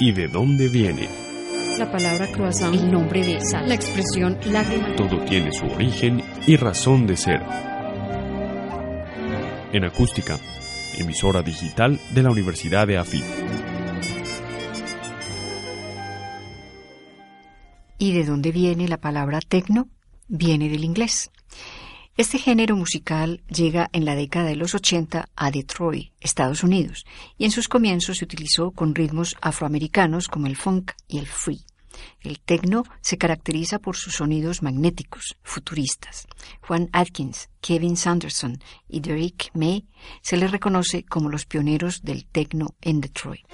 ¿Y de dónde viene? La palabra croissant, el nombre de sal, la expresión lágrima. Todo tiene su origen y razón de ser. En acústica, emisora digital de la Universidad de AFIT. ¿Y de dónde viene la palabra tecno? Viene del inglés. Este género musical llega en la década de los 80 a Detroit, Estados Unidos, y en sus comienzos se utilizó con ritmos afroamericanos como el funk y el free. El techno se caracteriza por sus sonidos magnéticos, futuristas. Juan Atkins, Kevin Sanderson y Derek May se les reconoce como los pioneros del techno en Detroit.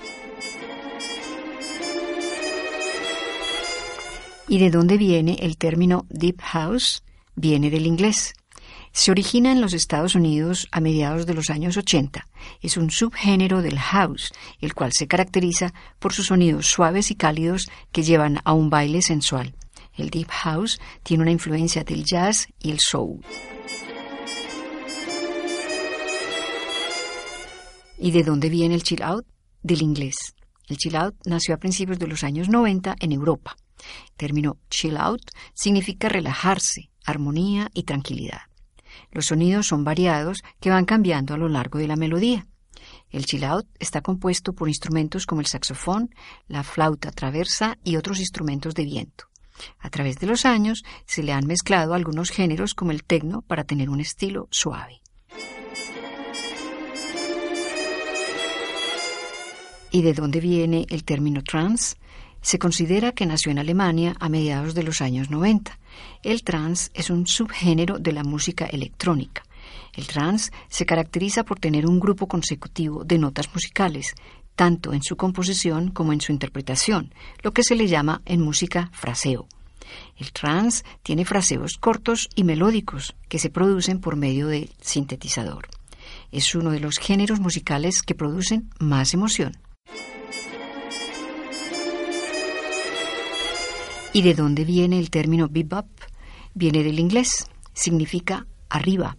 ¿Y de dónde viene el término Deep House? Viene del inglés. Se origina en los Estados Unidos a mediados de los años 80. Es un subgénero del house, el cual se caracteriza por sus sonidos suaves y cálidos que llevan a un baile sensual. El deep house tiene una influencia del jazz y el soul. ¿Y de dónde viene el chill out? Del inglés. El chill out nació a principios de los años 90 en Europa. El término chill out significa relajarse, armonía y tranquilidad. Los sonidos son variados que van cambiando a lo largo de la melodía. El chill out está compuesto por instrumentos como el saxofón, la flauta traversa y otros instrumentos de viento. A través de los años se le han mezclado algunos géneros como el techno para tener un estilo suave. ¿Y de dónde viene el término trance? Se considera que nació en Alemania a mediados de los años 90. El trance es un subgénero de la música electrónica. El trance se caracteriza por tener un grupo consecutivo de notas musicales, tanto en su composición como en su interpretación, lo que se le llama en música fraseo. El trance tiene fraseos cortos y melódicos que se producen por medio del sintetizador. Es uno de los géneros musicales que producen más emoción. ¿Y de dónde viene el término bebop? Viene del inglés, significa arriba.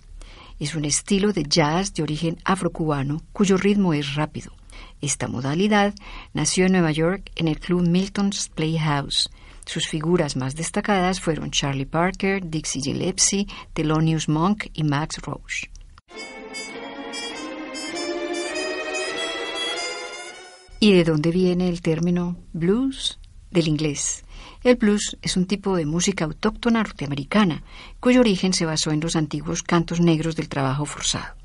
Es un estilo de jazz de origen afrocubano cuyo ritmo es rápido. Esta modalidad nació en Nueva York en el club Milton's Playhouse. Sus figuras más destacadas fueron Charlie Parker, Dixie Gillespie, Thelonious Monk y Max Roach. ¿Y de dónde viene el término blues? Del inglés. El blues es un tipo de música autóctona norteamericana, cuyo origen se basó en los antiguos cantos negros del trabajo forzado.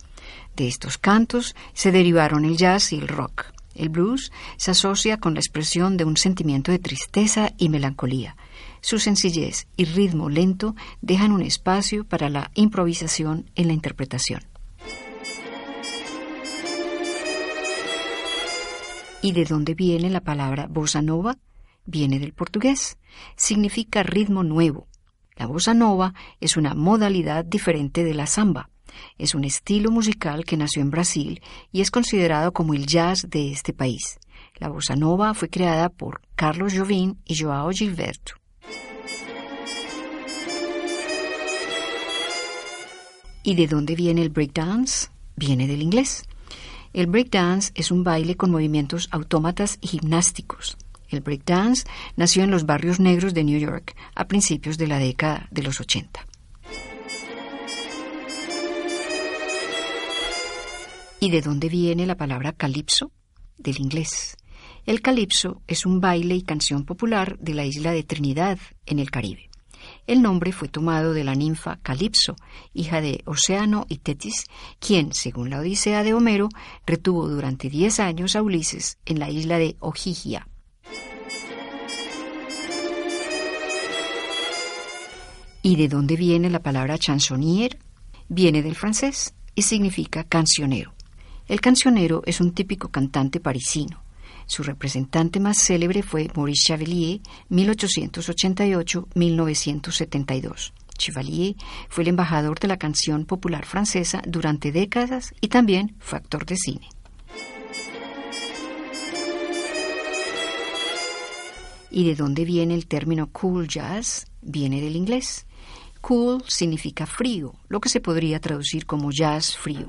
De estos cantos se derivaron el jazz y el rock. El blues se asocia con la expresión de un sentimiento de tristeza y melancolía. Su sencillez y ritmo lento dejan un espacio para la improvisación en la interpretación. ¿Y de dónde viene la palabra bossa nova? Viene del portugués. Significa ritmo nuevo. La bossa nova es una modalidad diferente de la samba. Es un estilo musical que nació en Brasil y es considerado como el jazz de este país. La bossa nova fue creada por Carlos Jobim y Joao Gilberto. ¿Y de dónde viene el breakdance? Viene del inglés. El breakdance es un baile con movimientos autómatas y gimnásticos. El breakdance nació en los barrios negros de New York a principios de la década de los 80. ¿Y de dónde viene la palabra calipso? Del inglés. El calipso es un baile y canción popular de la isla de Trinidad, en el Caribe. El nombre fue tomado de la ninfa Calipso, hija de Océano y Tetis, quien, según la Odisea de Homero, retuvo durante diez años a Ulises en la isla de Ojigia. ¿Y de dónde viene la palabra chansonnier? Viene del francés, y significa cancionero. El cancionero es un típico cantante parisino. Su representante más célebre fue Maurice Chevalier, 1888-1972. Chevalier fue el embajador de la canción popular francesa durante décadas y también fue actor de cine. ¿Y de dónde viene el término cool jazz? Viene del inglés. Cool significa frío, lo que se podría traducir como jazz frío.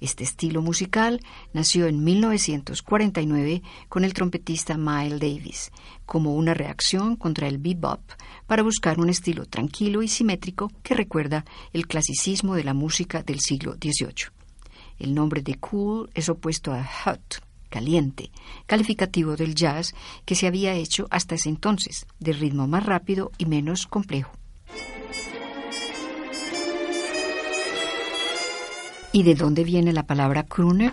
Este estilo musical nació en 1949 con el trompetista Miles Davis, como una reacción contra el bebop para buscar un estilo tranquilo y simétrico que recuerda el clasicismo de la música del siglo XVIII. El nombre de cool es opuesto a hot, caliente, calificativo del jazz que se había hecho hasta ese entonces, de ritmo más rápido y menos complejo. ¿Y de dónde viene la palabra crooner?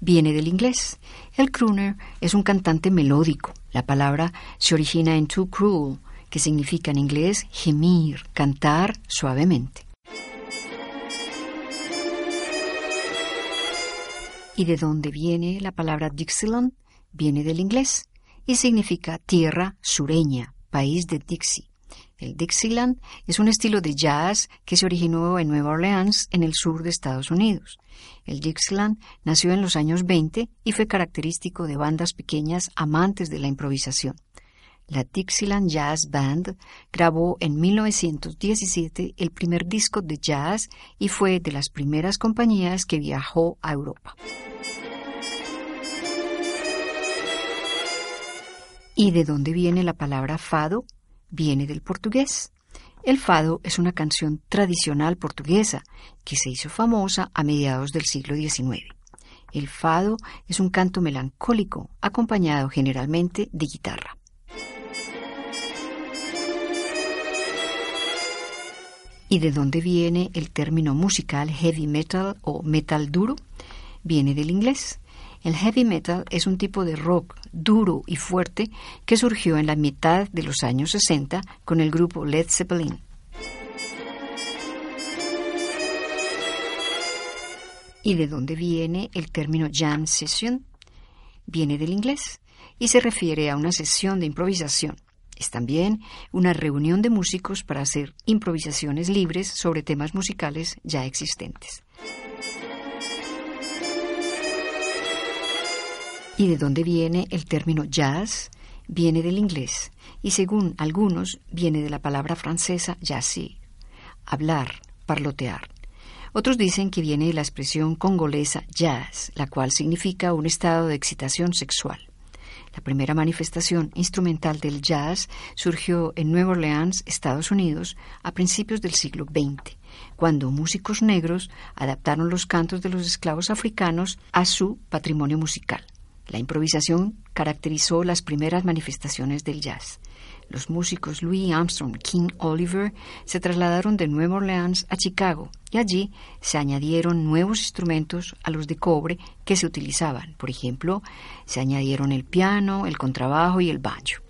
Viene del inglés. El crooner es un cantante melódico. La palabra se origina en to cruel, que significa en inglés gemir, cantar suavemente. ¿Y de dónde viene la palabra Dixieland? Viene del inglés y significa tierra sureña, país de Dixie. El Dixieland es un estilo de jazz que se originó en Nueva Orleans, en el sur de Estados Unidos. El Dixieland nació en los años 20 y fue característico de bandas pequeñas amantes de la improvisación. La Dixieland Jazz Band grabó en 1917 el primer disco de jazz y fue de las primeras compañías que viajó a Europa. ¿Y de dónde viene la palabra fado? Viene del portugués. El fado es una canción tradicional portuguesa que se hizo famosa a mediados del siglo XIX. El fado es un canto melancólico acompañado generalmente de guitarra. ¿Y de dónde viene el término musical heavy metal o metal duro? Viene del inglés. El heavy metal es un tipo de rock duro y fuerte que surgió en la mitad de los años 60 con el grupo Led Zeppelin. ¿Y de dónde viene el término jam session? Viene del inglés y se refiere a una sesión de improvisación. Es también una reunión de músicos para hacer improvisaciones libres sobre temas musicales ya existentes. ¿Y de dónde viene el término jazz? Viene del inglés y según algunos viene de la palabra francesa jazzir, hablar, parlotear. Otros dicen que viene de la expresión congolesa jazz, la cual significa un estado de excitación sexual. La primera manifestación instrumental del jazz surgió en Nueva Orleans, Estados Unidos, a principios del siglo XX, cuando músicos negros adaptaron los cantos de los esclavos africanos a su patrimonio musical. La improvisación caracterizó las primeras manifestaciones del jazz. Los músicos Louis Armstrong King Oliver se trasladaron de Nueva Orleans a Chicago y allí se añadieron nuevos instrumentos a los de cobre que se utilizaban. Por ejemplo, se añadieron el piano, el contrabajo y el banjo.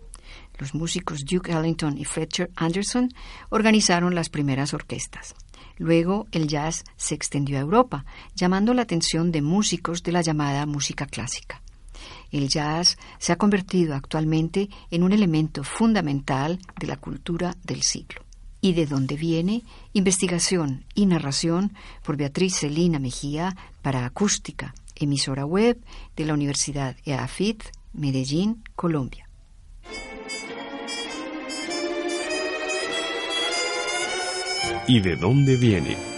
Los músicos Duke Ellington y Fletcher Anderson organizaron las primeras orquestas. Luego el jazz se extendió a Europa, llamando la atención de músicos de la llamada música clásica. El jazz se ha convertido actualmente en un elemento fundamental de la cultura del siglo. ¿Y de dónde viene? Investigación y narración por Beatriz Celina Mejía para Acústica, emisora web de la Universidad EAFIT, Medellín, Colombia. ¿Y de dónde viene?